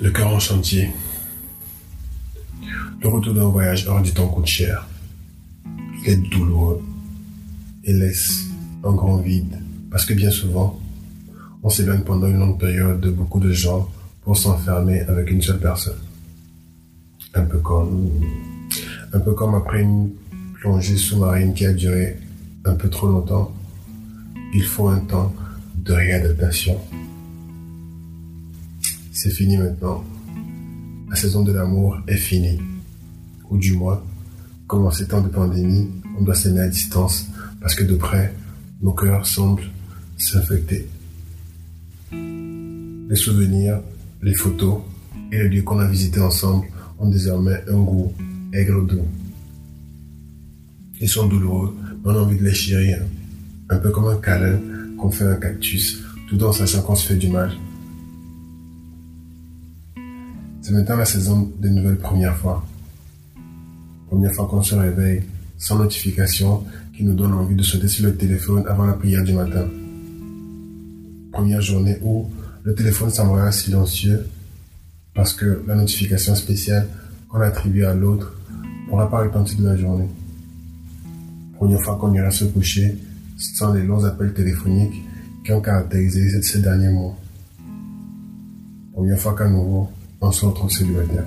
Le cœur en chantier. Le retour d'un voyage hors du temps coûte cher. Il est douloureux et laisse un grand vide parce que bien souvent, on s'éloigne pendant une longue période de beaucoup de gens pour s'enfermer avec une seule personne. Un peu comme, un peu comme après une plongée sous-marine qui a duré un peu trop longtemps. Il faut un temps de réadaptation. C'est fini maintenant. La saison de l'amour est finie. Ou du moins, comme en ces temps de pandémie, on doit s'aimer à distance parce que de près, nos cœurs semblent s'infecter. Les souvenirs, les photos et les lieux qu'on a visités ensemble ont désormais un goût aigre doux. Ils sont douloureux, mais on a envie de les chérir. Un peu comme un câlin qu'on fait un cactus, tout en sachant qu'on se fait du mal. C'est maintenant la saison des nouvelles premières fois. Première fois qu'on se réveille, sans notification, qui nous donne envie de sauter sur le téléphone avant la prière du matin. Première journée où le téléphone semblera silencieux parce que la notification spéciale qu'on attribue à l'autre n'aura pas retenti de la journée. Première fois qu'on ira se coucher sans les longs appels téléphoniques qui ont caractérisé ces derniers mois. Première fois qu'à nouveau, on se retrouve célibataire.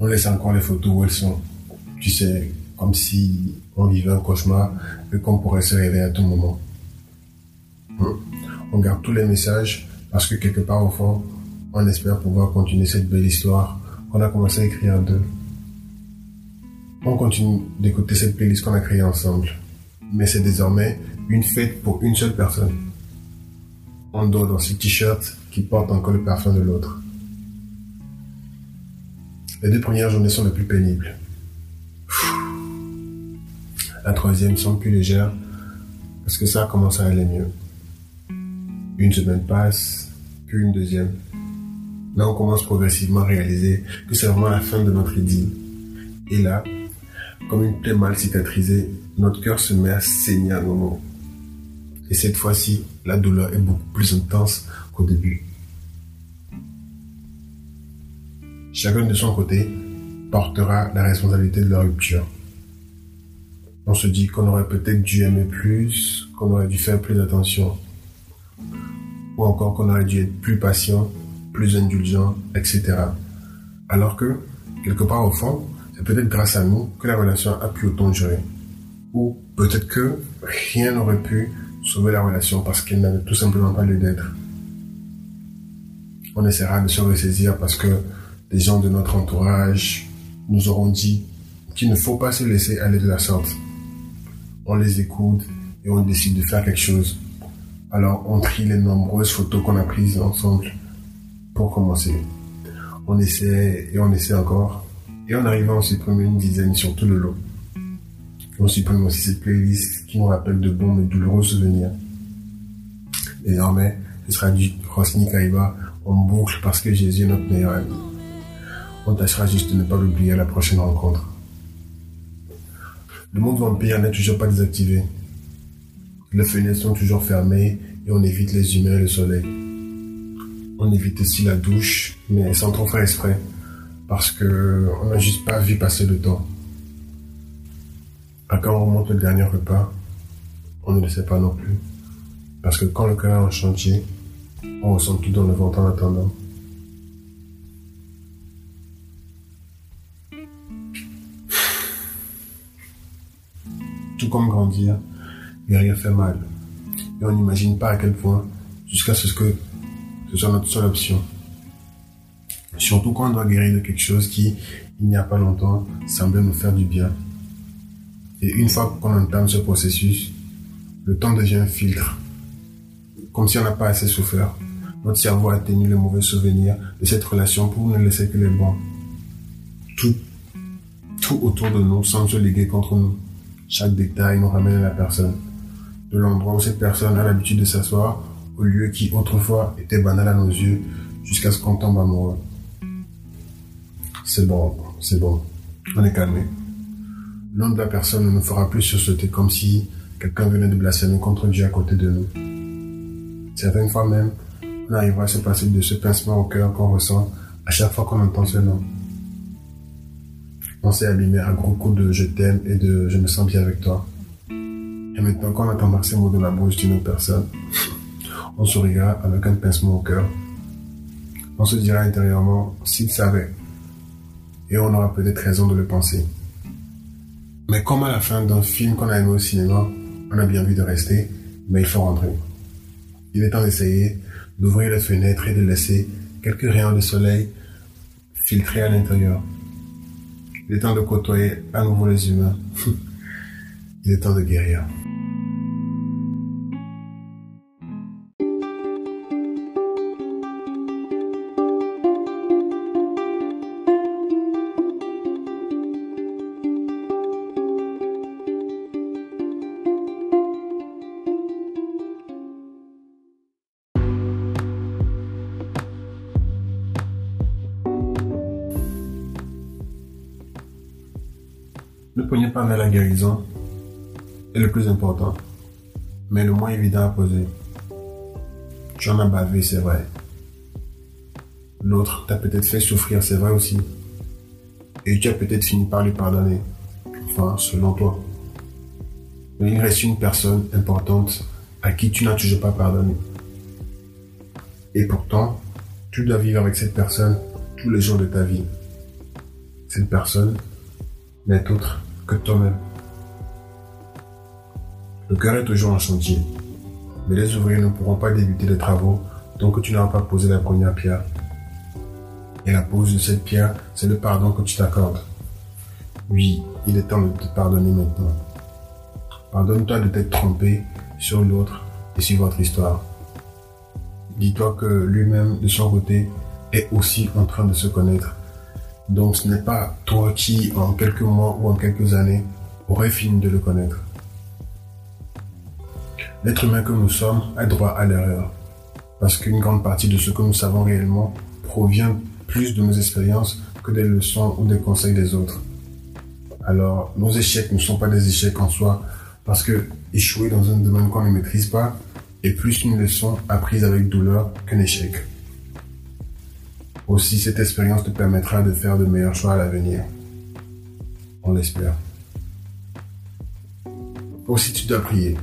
On laisse encore les photos où elles sont. Tu sais, comme si on vivait un cauchemar et qu'on pourrait se réveiller à tout moment. Hmm. On garde tous les messages parce que quelque part au fond, on espère pouvoir continuer cette belle histoire qu'on a commencé à écrire d'eux. On continue d'écouter cette playlist qu'on a créée ensemble. Mais c'est désormais une fête pour une seule personne on dort dans ce t-shirt qui porte encore le parfum de l'autre. Les deux premières journées sont les plus pénibles. La troisième semble plus légère parce que ça commence à aller mieux. Une semaine passe, puis une deuxième. Là, on commence progressivement à réaliser que c'est vraiment la fin de notre idylle. Et là, comme une plaie mal cicatrisée, notre cœur se met à saigner à nouveau. Et cette fois-ci, la douleur est beaucoup plus intense qu'au début. Chacun de son côté portera la responsabilité de la rupture. On se dit qu'on aurait peut-être dû aimer plus, qu'on aurait dû faire plus attention, ou encore qu'on aurait dû être plus patient, plus indulgent, etc. Alors que, quelque part au fond, c'est peut-être grâce à nous que la relation a pu autant durer. Ou peut-être que rien n'aurait pu sauver la relation parce qu'elle n'avait tout simplement pas lieu d'être. On essaiera de se ressaisir parce que les gens de notre entourage nous auront dit qu'il ne faut pas se laisser aller de la sorte. On les écoute et on décide de faire quelque chose. Alors on trie les nombreuses photos qu'on a prises ensemble pour commencer. On essaie et on essaie encore. Et on arrive à en supprimer une dizaine sur tout le lot. On supprime aussi cette playlist qui nous rappelle de bons mais douloureux souvenirs. Désormais, ce sera du Rosny Kaiba en boucle parce que Jésus est notre meilleur ami. On tâchera juste de ne pas l'oublier à la prochaine rencontre. Le monde vampire n'est toujours pas désactivé. Les fenêtres sont toujours fermées et on évite les humains et le soleil. On évite aussi la douche, mais sans trop faire exprès, parce que on n'a juste pas vu passer le temps. À quand on remonte le dernier repas, on ne le sait pas non plus. Parce que quand le cœur est en chantier, on ressent tout dans le ventre en attendant. Tout comme grandir, rien fait mal. Et on n'imagine pas à quel point, jusqu'à ce que ce soit notre seule option. Surtout quand on doit guérir de quelque chose qui, il n'y a pas longtemps, semblait nous faire du bien. Et une fois qu'on entame ce processus, le temps devient un filtre. Comme si on n'a pas assez souffert. Notre cerveau a tenu les mauvais souvenirs de cette relation pour ne laisser que les bons. Tout, tout autour de nous semble se liguer contre nous. Chaque détail nous ramène à la personne. De l'endroit où cette personne a l'habitude de s'asseoir, au lieu qui autrefois était banal à nos yeux, jusqu'à ce qu'on tombe amoureux. C'est bon, c'est bon. On est calmé nom de la personne ne nous fera plus sursauter comme si quelqu'un venait de blasphémer contre Dieu à côté de nous. Certaines fois même, on n'arrivera à se passer de ce pincement au cœur qu'on ressent à chaque fois qu'on entend ce nom. On s'est abîmé à gros coups de je t'aime et de je me sens bien avec toi. Et maintenant qu'on entend ces mots de la bouche d'une autre personne, on sourira avec un pincement au cœur. On se dira intérieurement s'il savait. Et on aura peut-être raison de le penser. Mais comme à la fin d'un film qu'on a aimé au cinéma, on a bien envie de rester, mais il faut rentrer. Il est temps d'essayer d'ouvrir les fenêtres et de laisser quelques rayons de soleil filtrer à l'intérieur. Il est temps de côtoyer à nouveau les humains. Il est temps de guérir. Ne prenez pas vers la guérison est le plus important, mais le moins évident à poser. Tu en as bavé, c'est vrai. L'autre t'a peut-être fait souffrir, c'est vrai aussi. Et tu as peut-être fini par lui pardonner. Enfin, selon toi. Mais il reste une personne importante à qui tu n'as toujours pas pardonné. Et pourtant, tu dois vivre avec cette personne tous les jours de ta vie. Cette personne n'est autre que toi-même. Le cœur est toujours en chantier, mais les ouvriers ne pourront pas débuter les travaux tant que tu n'auras pas posé la première pierre. Et la pose de cette pierre, c'est le pardon que tu t'accordes. Oui, il est temps de te pardonner maintenant. Pardonne-toi de t'être trompé sur l'autre et sur votre histoire. Dis-toi que lui-même, de son côté, est aussi en train de se connaître donc ce n'est pas toi qui, en quelques mois ou en quelques années, aurais fini de le connaître. L'être humain que nous sommes a droit à l'erreur. Parce qu'une grande partie de ce que nous savons réellement provient plus de nos expériences que des leçons ou des conseils des autres. Alors, nos échecs ne sont pas des échecs en soi, parce que échouer dans un domaine qu'on ne maîtrise pas est plus une leçon apprise avec douleur qu'un échec. Aussi, cette expérience te permettra de faire de meilleurs choix à l'avenir. On l'espère. Aussi, tu dois prier.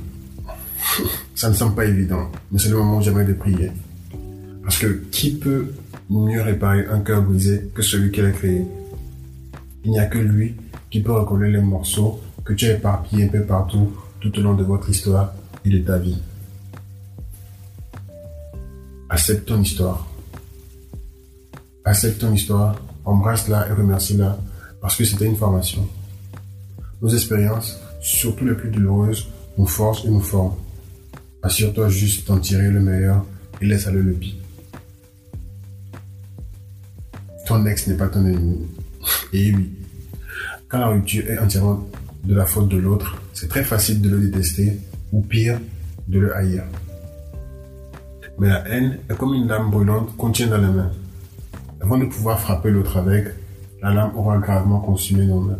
Ça ne semble pas évident, mais c'est le moment jamais de prier. Parce que qui peut mieux réparer un cœur brisé que celui qui l'a créé? Il n'y a que lui qui peut recoller les morceaux que tu as éparpillés un peu partout tout au long de votre histoire et de ta vie. Accepte ton histoire. Accepte ton histoire, embrasse-la et remercie-la parce que c'était une formation. Nos expériences, surtout les plus douloureuses, nous forcent et nous forment. Assure-toi juste d'en tirer le meilleur et laisse aller le pire. Ton ex n'est pas ton ennemi. Et oui, quand la rupture est entièrement de la faute de l'autre, c'est très facile de le détester ou pire, de le haïr. Mais la haine est comme une lame brûlante qu'on tient dans la main. Avant de pouvoir frapper l'autre avec, la lame aura gravement consumé nos mains.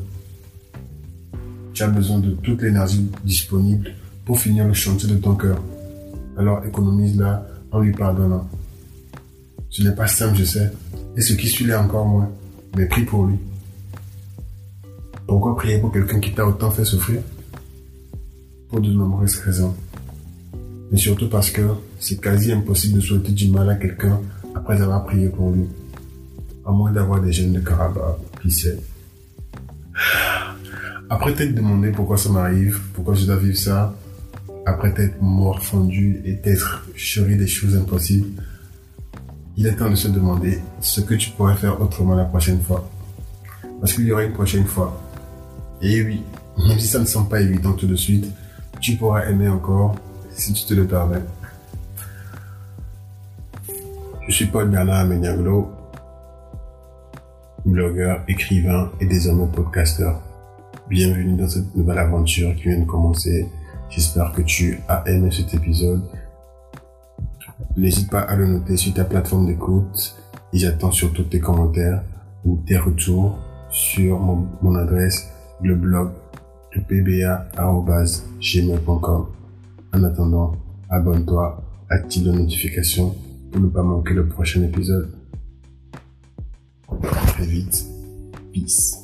Tu as besoin de toute l'énergie disponible pour finir le chantier de ton cœur. Alors économise-la en lui pardonnant. Ce n'est pas simple, je sais, et ce qui suit l'est encore moins, mais prie pour lui. Pourquoi prier pour quelqu'un qui t'a autant fait souffrir? Pour de nombreuses raisons. Mais surtout parce que c'est quasi impossible de souhaiter du mal à quelqu'un après avoir prié pour lui à moins d'avoir des gènes de Karabakh, qui sait. Après t'être demandé pourquoi ça m'arrive, pourquoi je dois vivre ça, après t'être mort fondu et t'être chéri des choses impossibles, il est temps de se demander ce que tu pourrais faire autrement la prochaine fois. Parce qu'il y aura une prochaine fois. Et oui, même si ça ne semble pas évident tout de suite, tu pourras aimer encore si tu te le permets. Je suis Paul Bernard Méniaglo blogueur, écrivain et désormais podcasteur. Bienvenue dans cette nouvelle aventure qui vient de commencer. J'espère que tu as aimé cet épisode. N'hésite pas à le noter sur ta plateforme d'écoute et j'attends surtout tes commentaires ou tes retours sur mon, adresse, le blog de pba.gmail.com. En attendant, abonne-toi, active la notification pour ne pas manquer le prochain épisode. Très vite. Peace.